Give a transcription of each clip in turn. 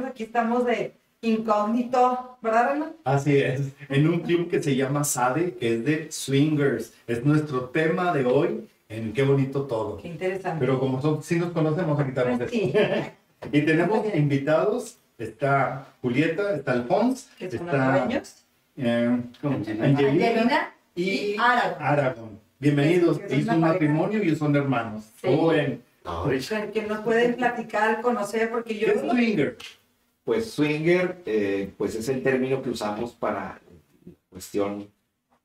Aquí estamos de incógnito, ¿verdad, Renan? Así es, en un club que se llama SADE, que es de swingers. Es nuestro tema de hoy en Qué bonito todo. Qué interesante. Pero como son, sí nos conocemos, a quitarnos Pues eso. sí, Y tenemos invitados. Está Julieta, está los está eh. Angelina. Angelina y y Aragón. Bienvenidos, hizo una un matrimonio y son hermanos. Sí. ¿Cómo ven? Que- nos pueden platicar, conocer, porque yo... ¿Qué es swinger? Pues swinger, eh, pues es el término que usamos para cuestión.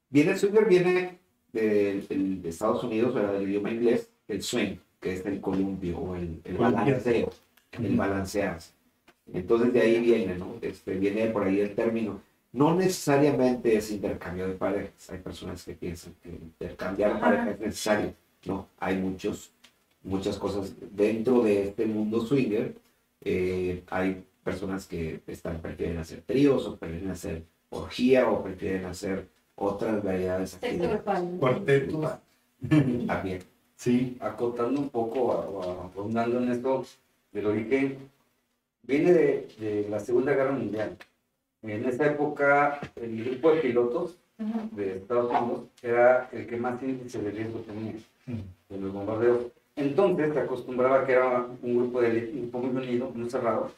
Viene el swinger, viene de, del- de Estados Unidos, ¿verdad? del idioma inglés, el swing, que es el columpio o el, el balanceo, el balancearse. Entonces de ahí viene, ¿no? Este, viene por ahí el término. No necesariamente es intercambio de parejas. Hay personas que piensan que intercambiar Ajá. pareja es necesario. No, hay muchos, muchas cosas dentro de este mundo swinger. eh, hay personas que están, prefieren hacer tríos o prefieren hacer orgía o prefieren hacer otras variedades de. Cuartetos. También. Sí. acotando un poco, a- o ahondando en esto del origen, viene de, de la Segunda Guerra Mundial. En esa época, el grupo de pilotos de Estados Unidos era el que más índice de riesgo tenía de los bombardeos. Entonces se acostumbraba que era un grupo, de, un grupo muy unido, muy cerrado,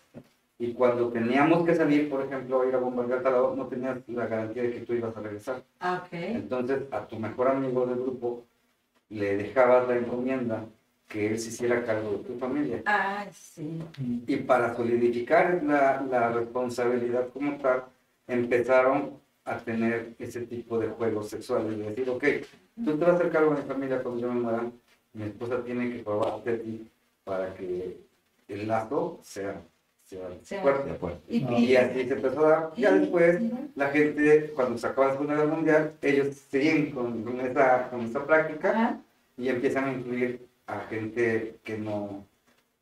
y cuando teníamos que salir, por ejemplo, a ir a bombardear tal lado, no tenías la garantía de que tú ibas a regresar. Ah, ok. Entonces, a tu mejor amigo del grupo le dejabas la encomienda que él se hiciera cargo de tu familia. Ah, sí. Y para solidificar la, la responsabilidad como tal, empezaron a tener ese tipo de juegos sexuales. De decir, ok, tú te vas a hacer cargo de mi familia cuando yo me muera, mi esposa tiene que probarte a ti para que el lazo sea, fuerte. Y. Y así se empezó a dar. Ya después, la gente, cuando se acaba la Segunda Guerra Mundial, ellos siguen con, con esa, con esa práctica Ajá. y empiezan a incluir a gente que no,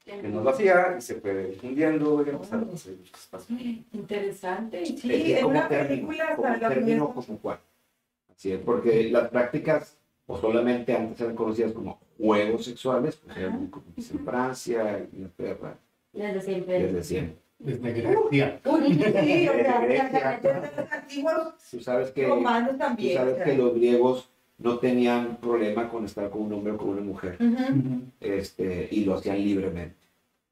que no lo hacía y se fue difundiendo y empezaron a hacer muchos pasos. Interesante. Y Sí, Es en una película como hasta la término, primera- como cual. Así es, porque las prácticas, o solamente antes eran conocidas como juegos sexuales, pues eran muy comunes en Francia, Inglaterra, Desde siempre. desde siempre. Desde Grecia. Uy, sí, o sea, Grecia. los antiguos Tú sabes que, romanos tú también. sabes o sea. que los griegos no tenían problema con estar con un hombre o con una mujer, Ujú. este, y lo hacían libremente.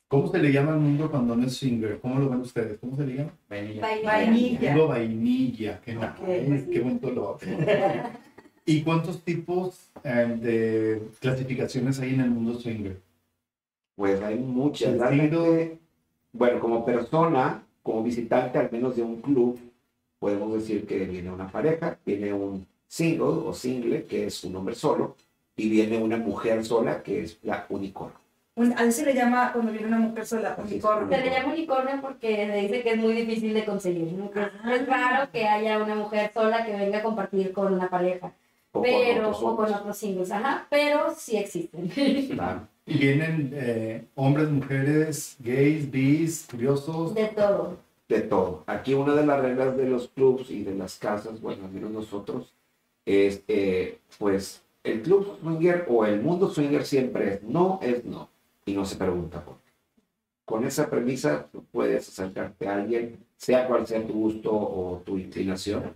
¿Cómo se le llama al mundo cuando no es swinger? ¿Cómo lo ven ustedes? ¿Cómo se le llama? Vainilla. Vainilla. Mundo vainilla. Qué, Ok. nice, qué buen color. ¿Y cuántos tipos eh, de clasificaciones hay en el mundo swinger? Pues hay muchas. Sí, Realmente, bueno, como persona, como visitante al menos de un club, podemos decir que viene una pareja, viene un single o single, que es un hombre solo, y viene una mujer sola, que es la unicornio. Un- a veces se le llama cuando viene una mujer sola, Así unicornio. Se le llama unicornio porque se dice que es muy difícil de conseguir. ¿no? Ah. Es raro que haya una mujer sola que venga a compartir con una pareja, O con pero otros o con otros singles, ajá, pero sí existen. Claro. Y vienen eh, hombres, mujeres, gays, bis, curiosos. De todo. de todo. Aquí una de las reglas de los clubs y de las casas, bueno, al menos nosotros, es, eh, pues, el club swinger o el mundo swinger siempre es no, es no, y no se pregunta por qué. Con esa premisa, puedes acercarte a alguien, sea cual sea tu gusto o tu inclinación,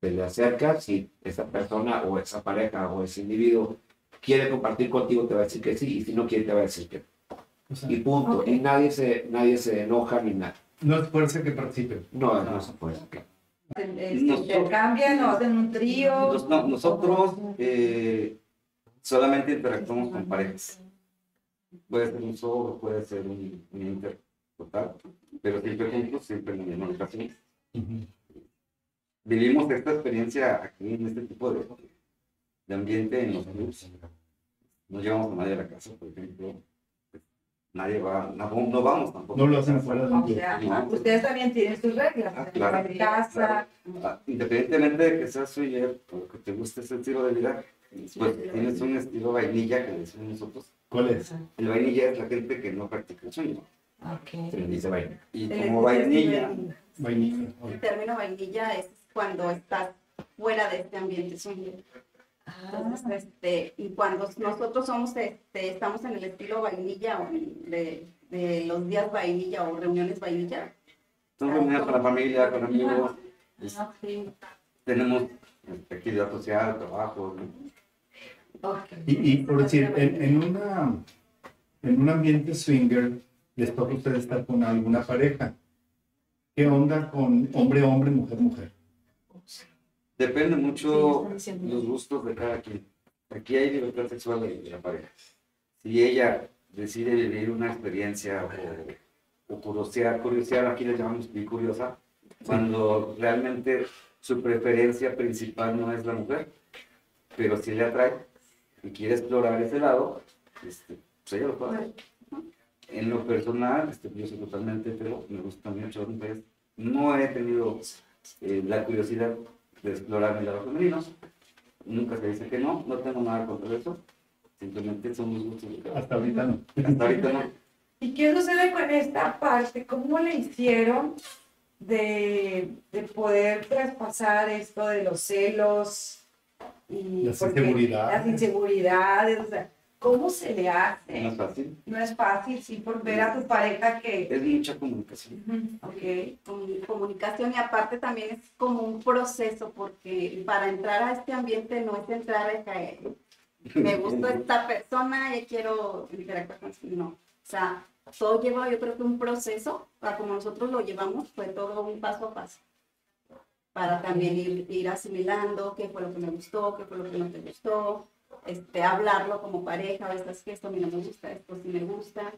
te le acercas y esa persona o esa pareja o ese individuo quiere compartir contigo, te va a decir que sí, y si no quiere, te va a decir que no. O sea, Y punto. Y nadie se, nadie se enoja ni nada. no es fuerza que participen. No, no se puede. Este, Nosotros- intercambian o hacen un trío. Nos- no, nosotros eh, solamente interactuamos con parejas. Puede ser un solo, puede ser un, un inter total, pero siempre juntos, siempre en la misma ocasión. Vivimos esta experiencia aquí en este tipo de, de ambiente en los clubs. No llevamos a nadie a la casa, por ejemplo. Nadie va, no, no vamos tampoco. No lo hacen fuera club. sea, No. ustedes también tienen sus reglas. Ah, en claro. la casa. Ah, Independientemente de que seas swinger o que te guste ese estilo de vida, pues tienes un estilo vainilla que le decimos nosotros. ¿Cuál es? El vainilla es la gente que no practica el sueño. Ok. Se le dice vaina. Y como vainilla, Vainilla. El término vainilla es cuando estás fuera de este ambiente Ah, este, y cuando nosotros somos, este, estamos en el estilo vainilla o de, de los días vainilla o reuniones vainilla. Son reuniones con la familia, con amigos. es- Ah, sí. tenemos este, actividad social, trabajo. ¿no? Ok. Y, y por decir, en, en una, en un ambiente swinger, les toca a ustedes estar con alguna pareja. ¿Qué onda con hombre, hombre, mujer, mujer? Depende Sí, mucho diciendo. los gustos de cada quien. Aquí hay libertad sexual de, la pareja. Si ella decide vivir una experiencia o, o curiosear, curiosear, aquí le llamamos curiosa, cuando realmente su preferencia principal no es la mujer, pero si le atrae y quiere explorar ese lado, este, pues ella lo puede hacer. En lo personal, este, yo soy totalmente hetero, me gustan mucho las mujeres. No he tenido eh, la curiosidad de explorar mi lado femenino. Nunca se dice que no, no tengo nada contra eso. Simplemente son los gustos Hasta ahorita no. Hasta ahorita no. ¿Y qué sucede con esta parte? ¿Cómo le hicieron de, de poder traspasar esto de los celos y Las inseguridades. Las inseguridades, o sea, ¿cómo se le No hace? es fácil. No es fácil, sí, por ver a tu pareja que... Es mucha comunicación. Ok. Comu- comunicación y aparte también es como un proceso porque para entrar a este ambiente no es entrar a caer. Me gusta esta persona y quiero interactuar con. No. O sea, todo lleva yo creo que un proceso, para como nosotros lo llevamos, fue todo un paso a paso. Para también ir, ir asimilando qué fue lo que me gustó, qué fue lo que no te gustó, este, hablarlo como pareja, a veces que esto a mí no me gusta, esto sí me gusta.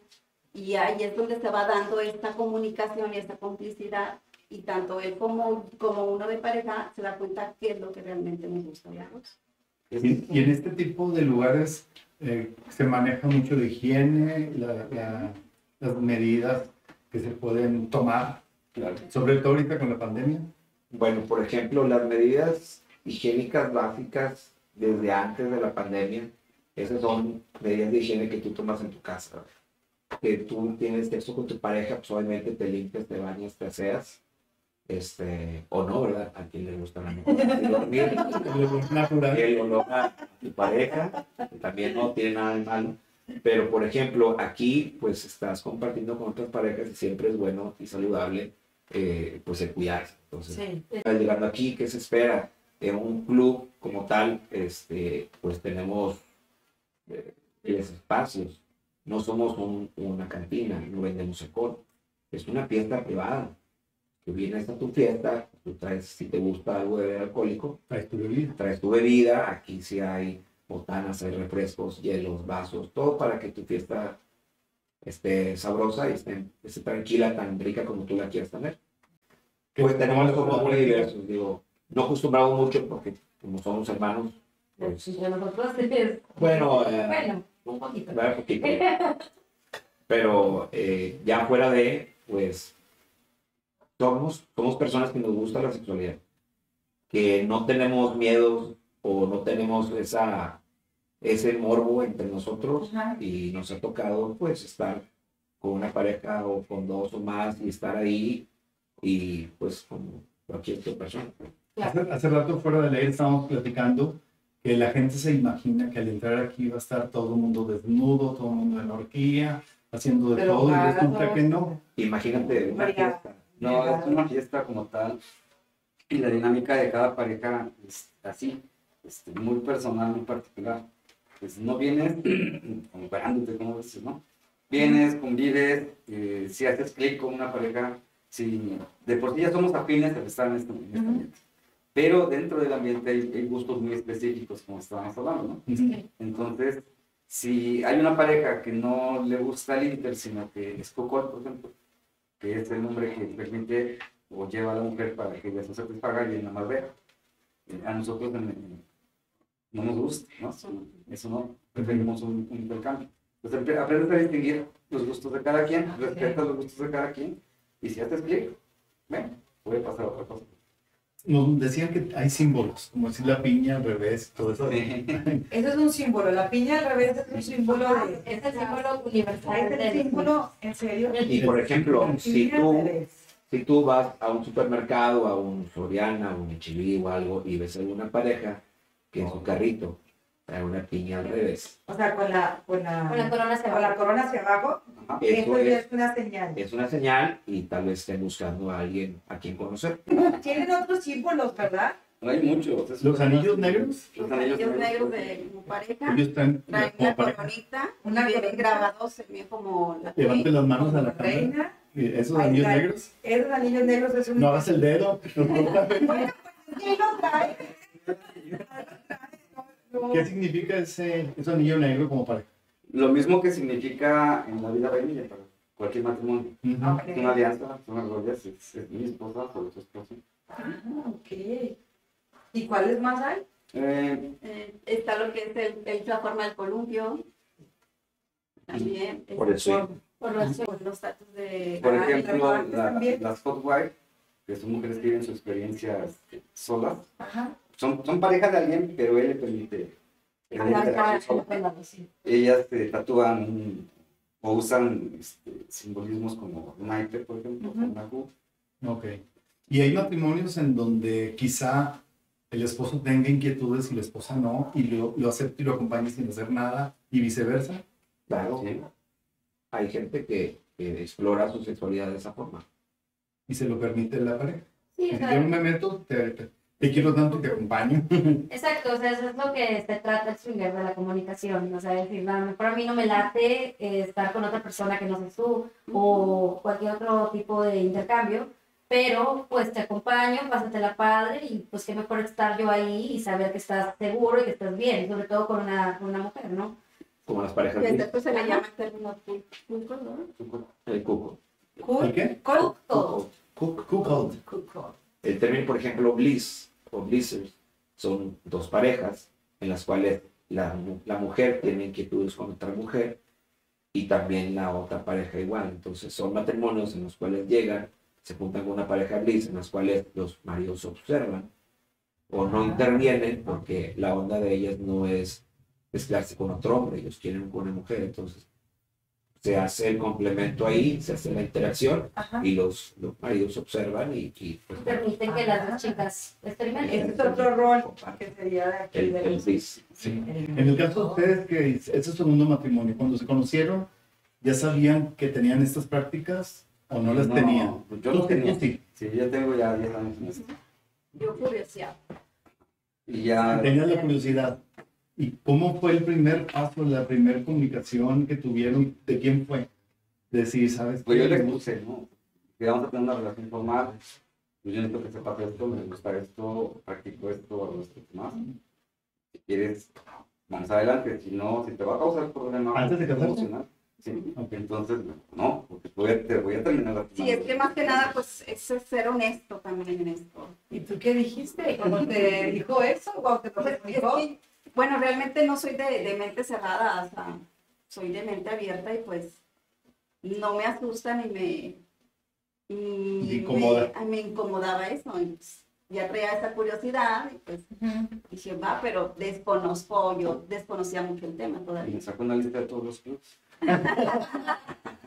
Y ahí es donde se va dando esta comunicación y esta complicidad. Y tanto él como, como uno de pareja se da cuenta qué es lo que realmente nos gusta. ¿verdad? Es- Y, y en este tipo de lugares eh, se maneja mucho la higiene, la- la- las medidas que se pueden tomar, Claro. sobre todo ahorita con la pandemia. Bueno, por ejemplo, las medidas higiénicas básicas desde antes de la pandemia, esas son medidas de higiene que tú tomas en tu casa. Que tú tienes sexo con tu pareja, pues obviamente te limpias, te bañas, te aseas. Este, o no, ¿verdad? A quien le gusta la mujer dormir. Natural. el olor a tu pareja, que también no tiene nada de malo. Pero, por ejemplo, aquí, pues estás compartiendo con otras parejas y siempre es bueno y saludable, eh, pues el cuidarse. Entonces, Sí. llegando aquí, ¿qué se espera? En un club como tal, este, pues tenemos eh, los espacios. No somos un- una cantina, no vendemos alcohol. Es una fiesta privada. Que vienes a tu fiesta, tú traes, si te gusta algo de beber alcohólico, Traes tu bebida. traes tu bebida, aquí sí hay botanas, hay refrescos, hielos, vasos, todo para que tu fiesta esté sabrosa y esté, esté tranquila, tan rica como tú la quieras tener. Pues tenemos somos muy diversos, digo, no acostumbramos mucho porque como somos hermanos, pues, Entre nosotros es... bueno, eh, Bueno, un poquito. Poquito. pero eh, ya fuera de, pues, somos, somos personas que nos gusta la sexualidad, que no tenemos miedos o no tenemos esa, ese morbo entre nosotros Ajá. y nos ha tocado pues estar con una pareja o con dos o más y estar ahí y pues con cualquier otra persona. Hace, hace rato fuera del aire estábamos platicando que la gente se imagina que al entrar aquí va a estar todo el mundo desnudo, todo el mundo en orgía, haciendo de Pero todo y resulta que no. Imagínate una María. fiesta. No, es una fiesta como tal. Y la dinámica de cada pareja es así, este, muy personal, muy particular. Pues no vienes comparándote, como dices, ¿no? Vienes, convives, eh, si haces clic con una pareja, si de por sí ya somos afines al estar en este, en este Ujú. ambiente. Pero dentro del ambiente hay, hay gustos muy específicos, como estábamos hablando, ¿no? Entonces, si hay una pareja que no le gusta el Inter, sino que es Cocol, por ejemplo, que es el nombre que permite o lleva a la mujer para que ella se satisfaga y nada más vea. Eh, A nosotros no nos gusta, ¿no? Eso no, preferimos un, un intercambio. Entonces, apre- aprendes a distinguir los gustos de cada quien, respetas los gustos de cada quien, y si haces clic, ven, puede pasar otra cosa. Nos decían que hay símbolos, como decir la piña al revés, todo eso. Ese es un símbolo. La piña al revés es un símbolo de... Es el símbolo universal. ¿Es el símbolo? ¿En serio? Y por ejemplo, si tú, si tú vas a un supermercado, a un Soriana, a un H&B o algo, y ves a una pareja que en su carrito trae una piña al revés. O sea, con la, con la, Con la corona hacia con la corona hacia abajo. Eso Eso es, es una señal. es una señal y tal vez estén buscando a alguien a quien conocer. Tienen otros símbolos, ¿verdad? No hay muchos. ¿Los anillos negros? Los Los anillos anillos negros de como pareja. Ellos están Traen como una coronita, Una vienen coronita. grabados también como la Levanten las manos a la cámara. reina. Esos anillos negros. Esos anillos negros es un... No hagas el dedo. no toca. ¿Quién lo trae? No, ¿Qué significa ese, ese anillo negro como pareja? Lo mismo que significa en la vida vainilla para cualquier matrimonio. Es una alianza, son las joyas, es, es mi esposa o tu esposa. Ah, ok. ¿Y cuáles más hay? Eh, Eh, está lo que es el, el- la forma del columpio. También. Por eso. Por los- por los datos de. por Ah, ¿y ejemplo, la- las hot wife, que son mujeres que viven su experiencia este, solas, Ajá. son, son pareja de alguien, pero él le permite. Ellas se tatúan un- o usan este, simbolismos como naipe, por ejemplo. Ok. Y hay matrimonios en donde quizá el esposo tenga inquietudes y la esposa no, y lo, lo acepta y lo acompaña sin hacer nada, y viceversa. Claro, Sí. hay gente que, que explora su sexualidad de esa forma. Y se lo permite la pareja. Sí, Si yo no me meto, te, te- te quiero tanto, te acompaño. Exacto, o sea, eso es lo que se trata el swinger de la comunicación, o sea, decir, a lo mejor a mí no me late eh, estar con otra persona que no seas tú o cualquier otro tipo de intercambio, pero pues te acompaño, pásatela padre y pues qué mejor estar yo ahí y saber que estás seguro y que estás bien, sobre todo con una, con una mujer, ¿no? Como las parejas Que de después se le llama el término pulco, ¿no? el cuco. ¿El qué? Cool. Todo. Cook. El término, por ejemplo, bliss o blissers son dos parejas en las cuales la, la mujer tiene inquietudes con otra mujer y también la otra pareja igual. Entonces son matrimonios en los cuales llegan, se juntan con una pareja bliss en las cuales los maridos observan o no intervienen porque la onda de ellas no es mezclarse con otro hombre, ellos quieren con una mujer. Entonces se hace el complemento ahí, se hace la interacción Ajá. y los, los maridos observan y, y, pues, Permiten que las dos chicas experimenten. Ese es otro rol que sería de aquí el. En el caso de ustedes, que es es su segundo matrimonio, cuando se conocieron, ¿ya sabían que tenían estas prácticas o no las No, tenían? pues yo no sí, tenía. sí. Sí, yo tengo ya 10 años en eso. Yo curiosidad. Y ya, Tenían la curiosidad. ¿Y cómo fue el primer paso, la primera comunicación que tuvieron? ¿De quién fue? Decir, ¿sabes? pues yo les puse, ¿no? Que vamos a tener una relación formal. Pues yo necesito que sepas esto, me gusta esto, practico esto, hago esto más. Si quieres, vamos adelante. Si no, si te va a causar problemas ¿Antes de emocional, sí. Ok. Entonces, no, porque voy a, te voy a terminar la Sí, es que más que nada, pues, es ser honesto también en esto. ¿Y tú qué dijiste? ¿Cómo te dijo eso? ¿Cómo te lo Bueno, realmente no soy de, de mente cerrada, o sea, soy de mente abierta y pues no me asusta ni me, ni incomoda. me, me incomodaba eso. y, pues, ya traía esa curiosidad y pues dije, va, pero desconozco, yo desconocía mucho el tema Y todavía. me saco una lista de todos los clubs.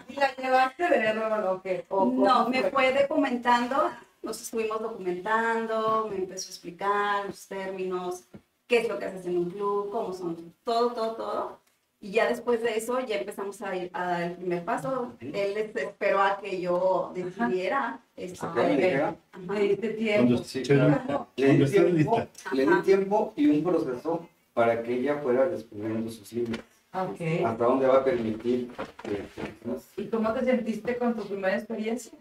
¿Y la llevaste de error o qué? ¿O cómo No, me fue? fue documentando, nos estuvimos documentando, me empezó a explicar los términos, qué es lo que haces en un club, cómo son, todo, todo, todo. Y ya después de eso ya empezamos a ir a dar el primer paso. Él esperó a que yo decidiera. este, ¿A qué me dijera? ajá. Le diste tiempo. Cuando Sí, claro. Le di, tiempo, lista. le di tiempo y un proceso para que ella fuera descubriendo sus límites. Ok. Hasta dónde va a permitir que- ¿Y cómo te sentiste con tu primera experiencia?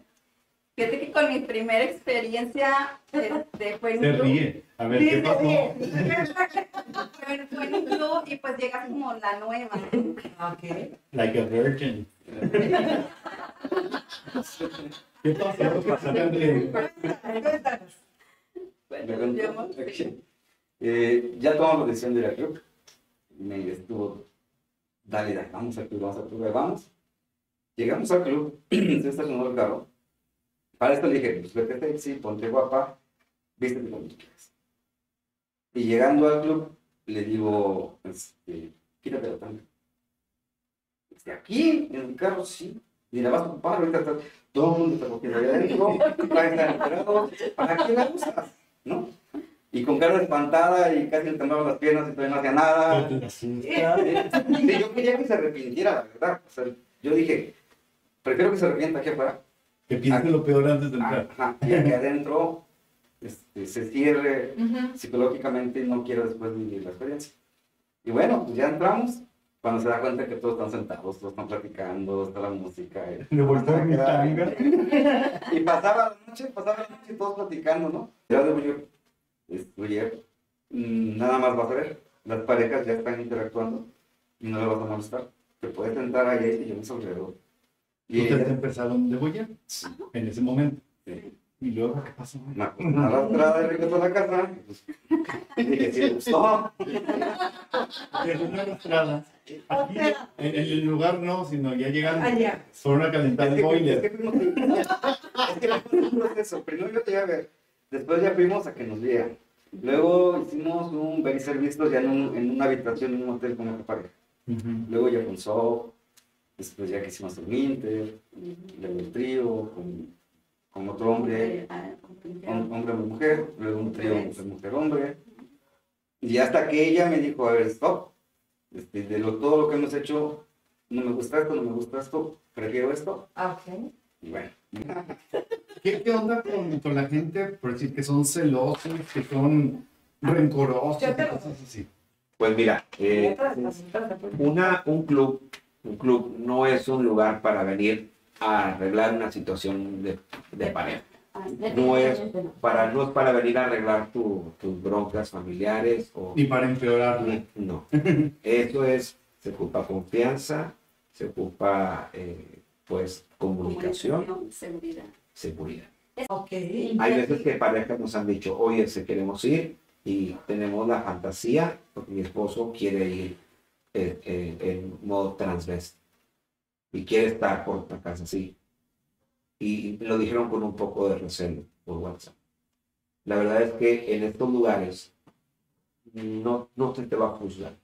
Fíjate que con mi primera experiencia este, fue en un Se club. ríe. A ver, ¿qué pasó? Fue, fue en un club y pues llega como la nueva. Ok. Like a virgin. Eh, ya tomamos la decisión de ir al club. Me estuvo, dale, dale, vamos al club, vamos al club, vamos. Llegamos al club, se estacionó el carro. Para esto le dije, pues vete sexy, ponte guapa, vístete como tú quieras. Y llegando al club, le digo, este, quítate la tanga. Aquí, en el carro, sí. Y la vas a ocupar, ahorita está, todo el mundo está cogiendo allá adentro, enterados, ¿para qué la usas? ¿No? y con cara espantada y casi le temblaban las piernas y todavía no hacía nada. Sí, yo quería que se arrepintiera, la verdad. O sea, yo dije, prefiero que se arrepienta aquí afuera. Que piense lo peor antes de entrar. Ajá, y aquí adentro este, se cierre psicológicamente y no quiero después vivir la experiencia. Y bueno, pues ya entramos. Cuando se da cuenta que todos están sentados, todos están platicando, está la música. y- Le volteó mi tanga. Y pasaba la noche, pasaba la noche todos platicando, ¿no? Ya de Buller, Buller, mm, nada más vas a ver, las parejas ya están interactuando y no le vas a molestar. Te puedes sentar ahí y yo me alrededor. Y Ustedes ella, empezaron de sí, en ese momento. sí, ¿Y luego qué pasó? una arrastrada y regresó a la casa. Dije, le gustó. Es una arrastrada. Aquí, en, en el lugar no, sino ya llegan, Allá. fueron a calentar Es el que, es boiler. que fuimos, es que un proceso. Primero yo te iba a ver, después ya fuimos a que nos vieran. Luego hicimos un very service ya en, un- en una habitación en un hotel con otra pareja. Luego ya con Soap, después ya que hicimos el Winter, luego el trío con, con otro hombre, hom- hombre, mujer, luego un trío mujer, mujer, hombre. Y hasta que ella me dijo, a ver, stop, este, de lo, todo lo que hemos hecho, no me gusta esto, no me gusta esto, prefiero esto. Ah, ok. Y bueno, ¿Qué, qué onda con, con la gente, por decir que son celosos, que son rencorosos, cosas así? Pues mira, eh, una, un club, un club no es un lugar para venir a arreglar una situación de, de pareja. No es para, no es para venir a arreglar tu- tus broncas familiares o Ni para empeorarla. no. Eso es, se ocupa confianza, se ocupa eh, pues comunicación, seguridad. seguridad. Ok. Hay veces que parejas nos han dicho, oye, se queremos ir y tenemos la fantasía, porque mi esposo quiere ir eh, eh, en modo transvesti y quiere estar por la casa así. Y lo dijeron con un poco de recelo por WhatsApp. La verdad es que en estos lugares no, no se te va a juzgar.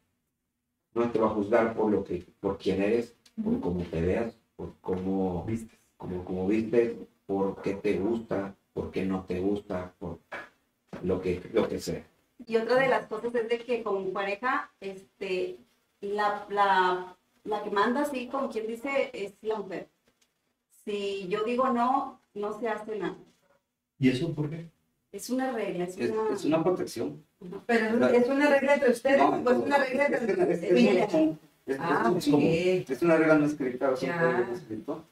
No te va a juzgar por lo que, por quién eres, por cómo te veas, por cómo ¿Viste? como, como viste, por qué te gusta, por qué no te gusta, por lo que, lo que sea. Y otra de las cosas es de que con pareja, este, la, la, la que manda así, como quien dice, es la mujer. Si yo digo no, no se hace nada. ¿Y eso por qué? Es una regla, es es, una... es una protección. Pero es una regla entre ustedes, No, pues una regla es- es- es ustedes. Es, Ah, es- es una regla no escrita, es un código escrito,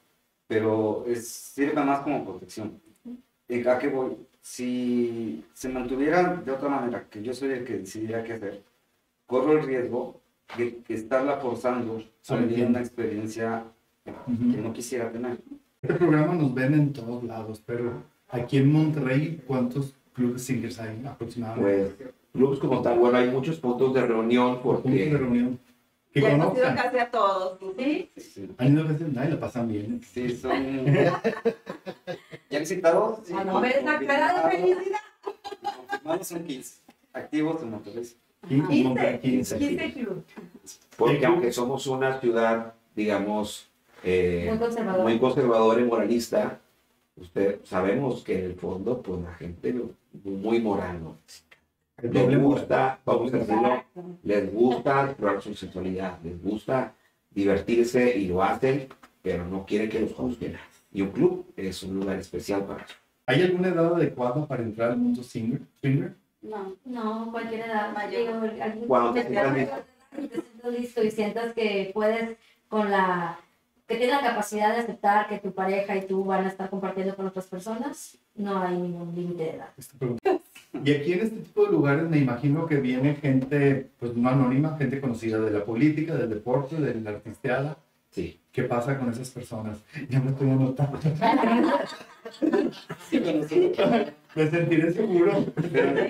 pero es, sirve más como protección. ¿Y ¿A qué voy? Si se mantuviera de otra manera, que yo soy el que decidiera qué hacer, corro el riesgo de que estarla forzando a vivir una experiencia que Ujú. no quisiera tener. Este programa nos ven en todos lados, pero aquí en Monterrey, ¿cuántos clubes singers hay aproximadamente? Pues, clubes como tal, bueno, hay muchos puntos de reunión Por puntos de porque reunión. Que Ya hemos ido conozcan. casi a todos. ¿sí? Sí, Han ido a veces, nadie la pasan bien. sí, son... ¿Ya visitados? Sí, Ah, no ves la cara de felicidad. Confirmados son 15. Activos en Monterrey. Y en Monterrey, 15, 15. 15 club. porque aunque somos una ciudad, digamos, eh, Muy conservador. muy conservadora y moralista, usted sabemos que en el fondo, pues la gente muy moral, ¿no? Les gusta, vamos a decirlo, les gusta explorar su sexualidad, les gusta divertirse y lo hacen, pero no quieren que los juzguen. Y un club es un lugar especial para eso. ¿Hay alguna edad adecuada para entrar al mundo singer? swinger? No. No, cualquier edad. Mayor. Cuando te sientas te listo y sientas que puedes con la que tienes la capacidad de aceptar que tu pareja y tú van a estar compartiendo con otras personas, no hay ningún límite de edad. Y aquí en este tipo de lugares me imagino que viene gente, pues no anónima, gente conocida de la política, del deporte, de la artisteada. Sí. ¿Qué pasa con esas personas? Ya me estoy anotando. Sí. Me sentiré seguro. Pero,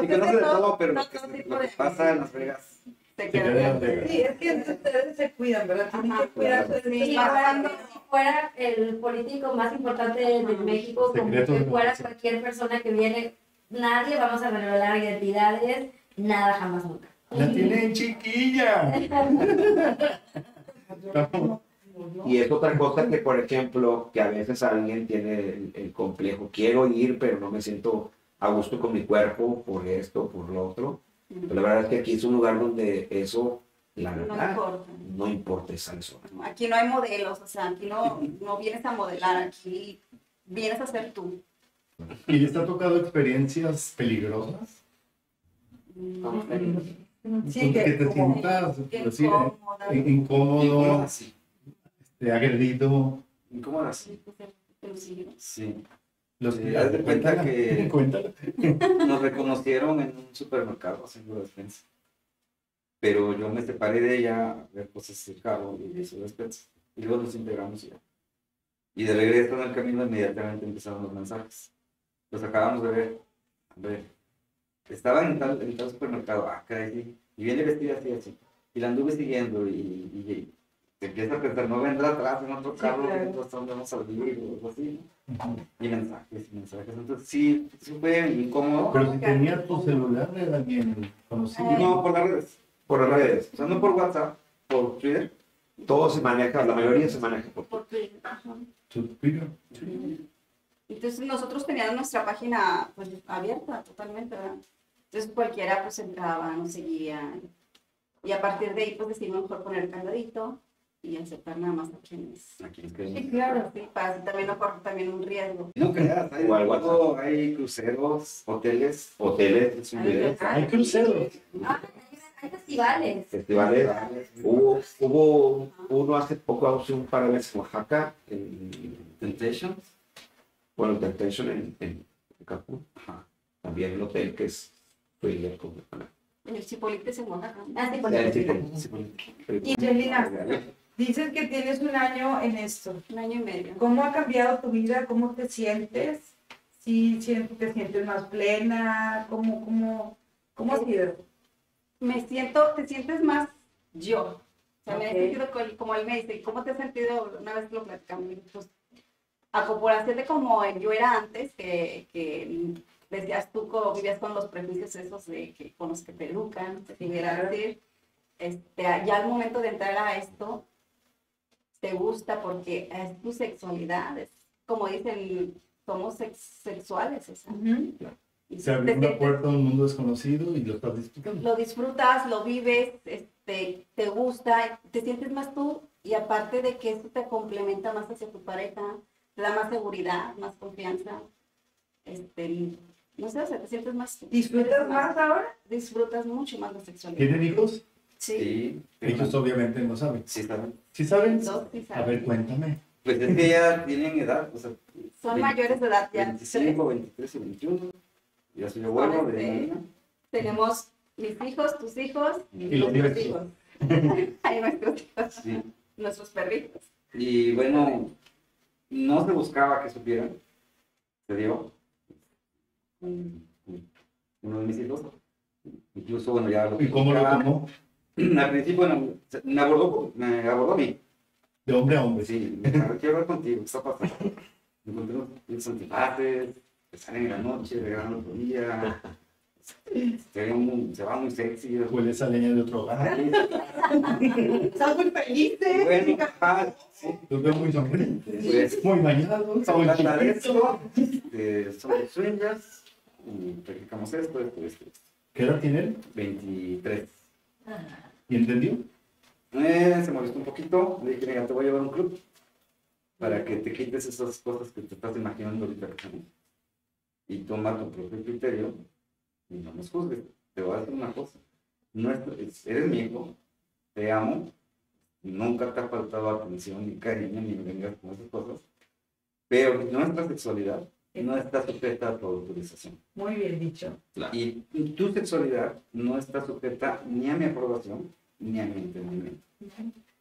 sí conoce de todo, pero lo que, todo se- tipo lo que de- pasa en Las Vegas. Sí, es que ustedes se cuidan, ¿verdad? Tienen que cuidarse de Sí, Si cosas. si fuera el político más importante de, México, como de fuera cualquier persona que viene, nadie vamos a revelar identidades, nada jamás nunca. La tienen chiquilla. Y es otra cosa que, por ejemplo, que a veces alguien tiene el, el complejo, quiero ir, pero no me siento a gusto con mi cuerpo por esto, por lo otro. Pero la verdad es que aquí es un lugar donde eso, la No verdad, importa. no importa esa zona. Aquí no hay modelos, o sea, aquí no, no vienes a modelar, aquí vienes a ser tú. ¿Y les ha tocado experiencias peligrosas? Ver. Sí, que que te sientas así, Incómoda. in- Incómoda, incómodo, sí. Este, agredido. Incómoda, sí. Sí. Sí. Los Sí, haz de cuenta que-. Nos reconocieron en un supermercado haciendo despensa. Pero yo me separé de ella a ver cosas del carro y hizo despensa. Y luego nos integramos y ya. Y de regreso en el camino inmediatamente empezaron los mensajes. Los acabamos de ver. A ver. Estaba en tal, en tal supermercado. Ah, caray, sí. Y viene vestida así, así. Y la anduve siguiendo y, y, y te empieza a pensar, no vendrá atrás en otro Sí, carro, claro. entonces dónde vamos a vivir o algo así. ¿no? Y mensajes y mensajes. Entonces sí, sí fue incómodo. Pero si tenía tu celular, era alguien conocido. No, por las redes. Por las redes, O sea, no por WhatsApp, por Twitter. todo se maneja, la mayoría se maneja por Por Twitter, ajá. Twitter. Entonces nosotros teníamos nuestra página pues, abierta totalmente, ¿verdad? Entonces cualquiera pues entraba, nos seguía. Y a partir de ahí pues decidimos mejor poner candadito y aceptar nada más a quienes. A quienes. Sí, claro. Sí, para así también no correr también un riesgo. No creas, hay, O al todo, hay cruceros, hoteles, hoteles, swingeres, Hay cruceros. Ah, hay festivales. festivales. Hubo, hubo uno hace poco, hace un par de meses en Oaxaca, en, Temptations. bueno, en Temptation en, en Cancún. Ajá. También el hotel que es Thriller con El Chipolite se monta acá. Ah, sí, por sí, supuesto. sí, sí. Y Angelina, dices que tienes un año en esto. Un año y medio. ¿Cómo ha cambiado tu vida? ¿Cómo te sientes? ¿Sí te sientes más plena? ¿Cómo, cómo, cómo ha sido? Me siento, te sientes más yo. O sea, me Ok. he sentido co- como él me dice, ¿cómo te has sentido? Una vez lo platicamos, pues, a comparación de como yo era antes, que, que decías tú, como vivías con los prejuicios esos de que con los que te educan, te claro. decir, este, ya al momento de entrar a esto, te gusta porque es tu sexualidad, es como dicen, somos sex- sexuales, o sea, Se abrió una puerta a un mundo desconocido y lo estás disfrutando. lo disfrutas, lo vives, este, te gusta, te sientes más tú y aparte de que esto te complementa más hacia tu pareja, te da más seguridad, más confianza, este, no sé, o sea, te sientes más. ¿Disfrutas Eres más ahora? Disfrutas mucho más la sexualidad. ¿Tienen hijos? Sí. Sí. Ellos obviamente no saben. Sí, saben. ¿Sí saben? Dos, sí, A ver, cuéntame. Pues es que ya tienen edad, o sea, Son mayores de edad ya. 25, 23 y 21. Ya soy abuelo de este, niña. Tenemos mis hijos, tus hijos Y los nuestros nuestros. hijos. Hay nuestros hijos, Sí. nuestros perritos. Y bueno, no se buscaba que supieran. Se dio. Mm, Uno de mis hijos. Incluso, bueno, ya lo ¿Y cómo lo tomó? Al principio me abordó, me abordó a mí. De hombre a hombre. Sí, quiero hablar contigo, ¿qué está pasando? Me encontré unos antifaces, que salen en la noche, regresan otro día. Se, ve muy- se va muy sexy. Huele esa leña de otro hogar. Estás muy feliz, Bueno, ajá, sí. Los veo muy sonrientes, Pues, muy bañados, esto, eh, somos swingers, y practicamos esto, esto, esto, esto. ¿Qué edad tiene él? 23. ¿Y entendió? Eh, se molestó un poquito, le dije, mira, te voy a llevar a un club para que te quites esas cosas que te estás imaginando ahorita. ¿no? Y toma tu propio criterio y no nos juzgues. Te voy a decir una cosa, nuestro- eres mi hijo, te amo, nunca te ha faltado atención ni cariño, ni vengas con esas cosas, pero nuestra sexualidad no está sujeta a tu autorización. Muy bien dicho. Y tu sexualidad no está sujeta ni a mi aprobación ni a mi entendimiento.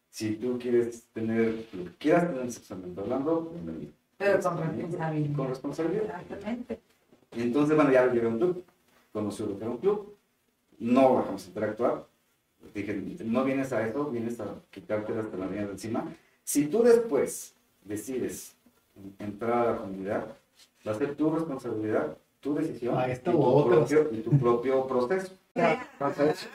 Si tú quieres tener lo que quieras tener sexualmente hablando, bienvenido. Pero con responsabilidad. Con responsabilidad. Exactamente. Y entonces, bueno, ya lo llevé a un club, conoció lo que era un club, no bajamos a interactuar. Dije, no vienes a eso, vienes a quitarte las telarañas de encima. Si tú después decides entrar a la comunidad, va a ser tu responsabilidad, tu decisión Ah, y, tu propio, y tu propio proceso. Pasa eso.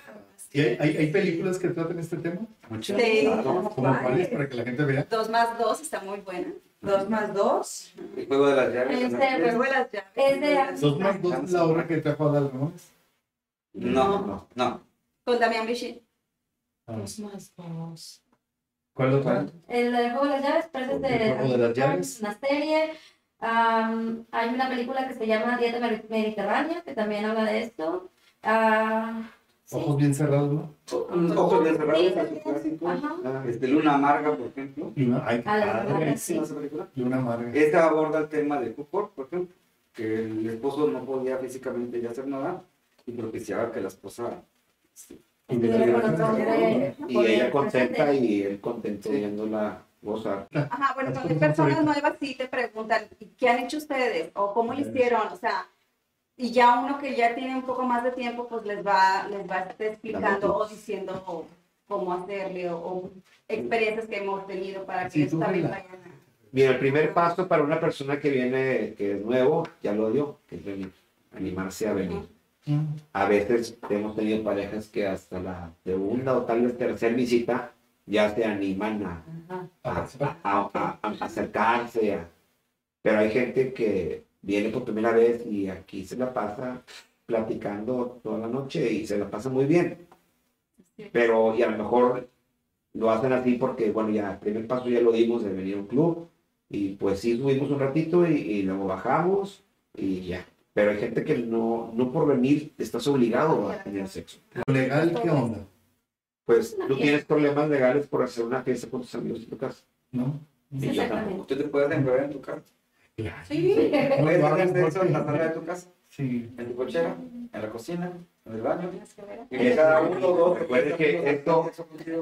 ¿Y hay, hay, hay películas que tratan este tema? Muchas Sí. ¿Como cuáles? Para que la gente vea. Dos más dos está muy buena. Dos más dos. El juego de las llaves. Este, ¿no? pues, Luego las llaves. Es de Dos más dos es la obra que trajo Adal Gómez. No, no, no. Con Damián Bichir. Ah, Dos más dos. ¿Cuál otra? El del juego de las llaves, pero es de, El juego de las llaves. una serie. Am, hay una película que se llama Dieta Mediterránea, que también habla de esto. Ah, sí. Ojos bien cerrados, ¿no? Ojos bien cerrados. Ajá. Este, Luna Amarga, por ejemplo. Luna, ay, padre. ¿Sí? Luna amarga. Esta aborda el tema de Cooper, por ejemplo, que el esposo no podía físicamente ya hacer nada y propiciaba que la esposa este, Y ella el contenta y él contento viéndola gozar. Ajá, bueno, cuando hay personas nuevas sí te preguntan, ¿y ¿qué han hecho ustedes? ¿O cómo lo hicieron? O sea, y ya uno que ya tiene un poco más de tiempo, pues les va, les va explicando o diciendo cómo hacerle o, o experiencias que hemos tenido para que Sí, ellos tú también vayan a... Mira, el primer paso para una persona que viene, que es nuevo, ya lo dio, que es venir, animarse a venir. A veces hemos tenido parejas que hasta la segunda o tal vez tercera visita ya se animan a, a, a- a- a acercarse. Pero hay gente que viene por primera vez y aquí se la pasa platicando toda la noche y se la pasa muy bien. Sí. Pero y a lo mejor lo hacen así porque, bueno, ya el primer paso ya lo dimos de venir a un club y pues sí subimos un ratito y, y luego bajamos y ya. Pero hay gente que no, no por venir estás obligado a tener sexo. Legal, ¿qué onda? Pues tú tienes problemas legales por hacer una fiesta con tus amigos en tu casa. ¿No? Y yo Exactamente. Tú te en tu casa. Sí. Puedes No, tener sexo en la sala de tu casa, Sí. en tu cochera, en la cocina, en el baño. Tienes que ver. Y cada uno o dos Recuerde que esto-.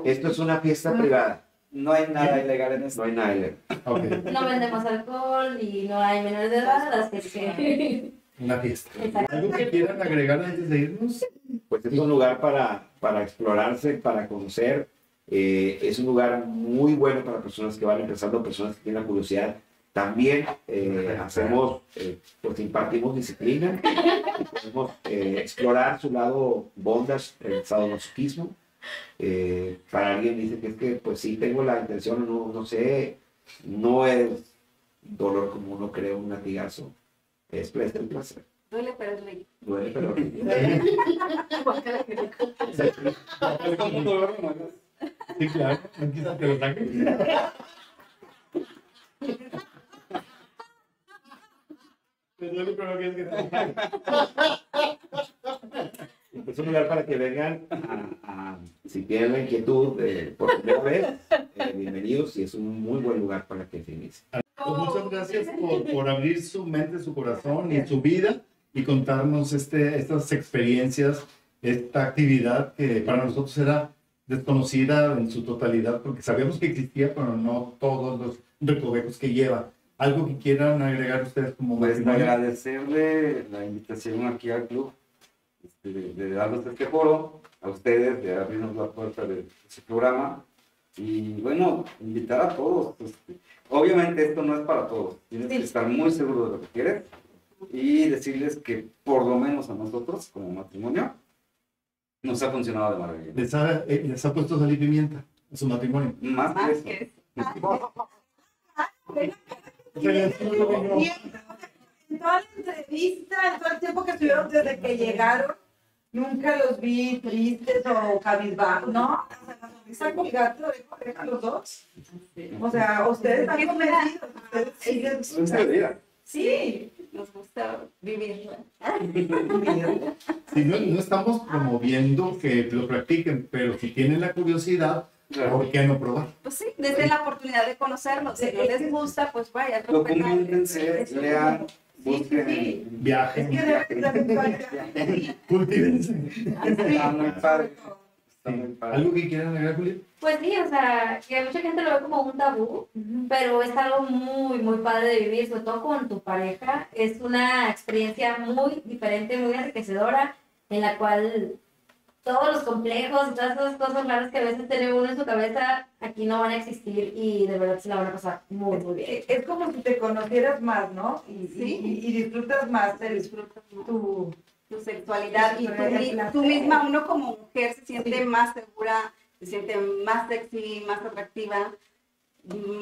Esto es una fiesta privada, No hay nada ilegal en esto. no hay nada ilegal. Ok. No vendemos alcohol y no hay menores de edad, así que... Una fiesta. Exacto. ¿Algo que quieran agregar antes de irnos? Pues es un lugar para, para explorarse, para conocer. Eh, es un lugar muy bueno para personas que van empezando, personas que tienen la curiosidad. También eh, hacemos, eh, pues impartimos disciplina, y podemos eh, explorar su lado bondage, el sadomasoquismo. Eh, para alguien dice que es que, pues sí, tengo la intención, no, no sé, no es dolor como uno cree, un latigazo. Es placer, placer. Duele, pero es ley. Duele, pero Sí, claro. Quizás te lo. Quieres que saquen. Es un lugar para que vengan a, a- si tienen la inquietud de, por primera vez, eh, bienvenidos y es un muy buen lugar para que se inicie. Pues muchas gracias por, por abrir su mente, su corazón y su vida y contarnos este, estas experiencias, esta actividad que para nosotros era desconocida en su totalidad porque sabíamos que existía, pero no todos los recovecos que lleva. ¿Algo que quieran agregar ustedes como Pues agradecerle la invitación aquí al club, este, de, de darnos este foro, a ustedes, de abrirnos la puerta de su programa. Y bueno, invitar a todos. este, obviamente esto no es para todos, tienes que estar muy seguro de lo que quieres y decirles que por lo menos a nosotros como matrimonio nos ha funcionado de maravilla. ¿Les ha, eh, les ha puesto sal y pimienta a su matrimonio? Más que Más eso. que eso lo veo. Y en toda la entrevista, en todo el tiempo que estuvieron desde que llegaron, nunca los vi tristes o cabizbajos, ¿no? O sea, la sonrisa colgante de oreja a oreja los dos. O sea, ustedes están convencidos, ustedes siguen. Sí. nos gusta vivir. Sí, no, no estamos promoviendo que lo practiquen, pero si tienen la curiosidad, Claro. ¿por qué no probar? Pues sí, desde la oportunidad de conocerlos. Si no les gusta, pues vaya, es. Documentense, lean, busquen. sí, sí. Es Viajen, que de la virtualidad. cultívense. Está muy padre. Está Sí. muy padre. ¿Algo que quieran agregar, Julia? Pues sí, o sea, que mucha gente lo ve como un tabú, pero es algo muy, muy padre de vivir, sobre todo con tu pareja. Es una experiencia muy diferente, muy enriquecedora, en la cual todos los complejos y todas esas cosas raras que a veces tiene uno en su cabeza, aquí no van a existir y de verdad se la van a pasar muy, muy bien. Es es como si te conocieras más, ¿no? Y, Sí. y, y disfrutas más el, tu, tu sexualidad y placer. tú misma, uno como mujer se siente Sí. más segura, se siente más sexy, más atractiva,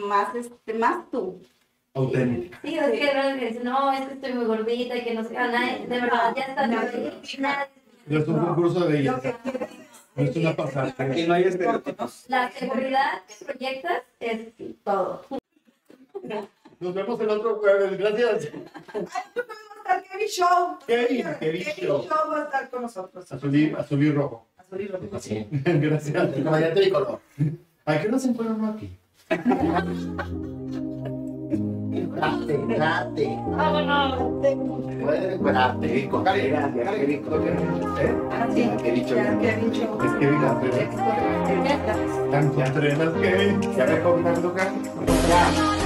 más, este, más tú. auténtica. Sí, es que luego dicen, no, es que estoy muy gordita y que no sé, de verdad, ya está. Nadie. nadie- No es un concurso de Lo belleza, no es una pasada. Aquí no hay estereotipos. La seguridad que proyectas es todo. Nos vemos el otro jueves, gracias. Ay, va a estar Kevin Show. Kevin, Kevin Show. va a estar con nosotros. Azul azul y rojo. Azul y rojo. Gracias. El comediante bicolor. ¿A qué no se fueron aquí? Entrate, entrate. Vámonos. Puedes rico. ¿Eh? Ah, sí. Qué dicho. Es Kevin Contreras. Expo. Tan Contreras, Kevin. ¿Ya me contando, Carlos? Ya.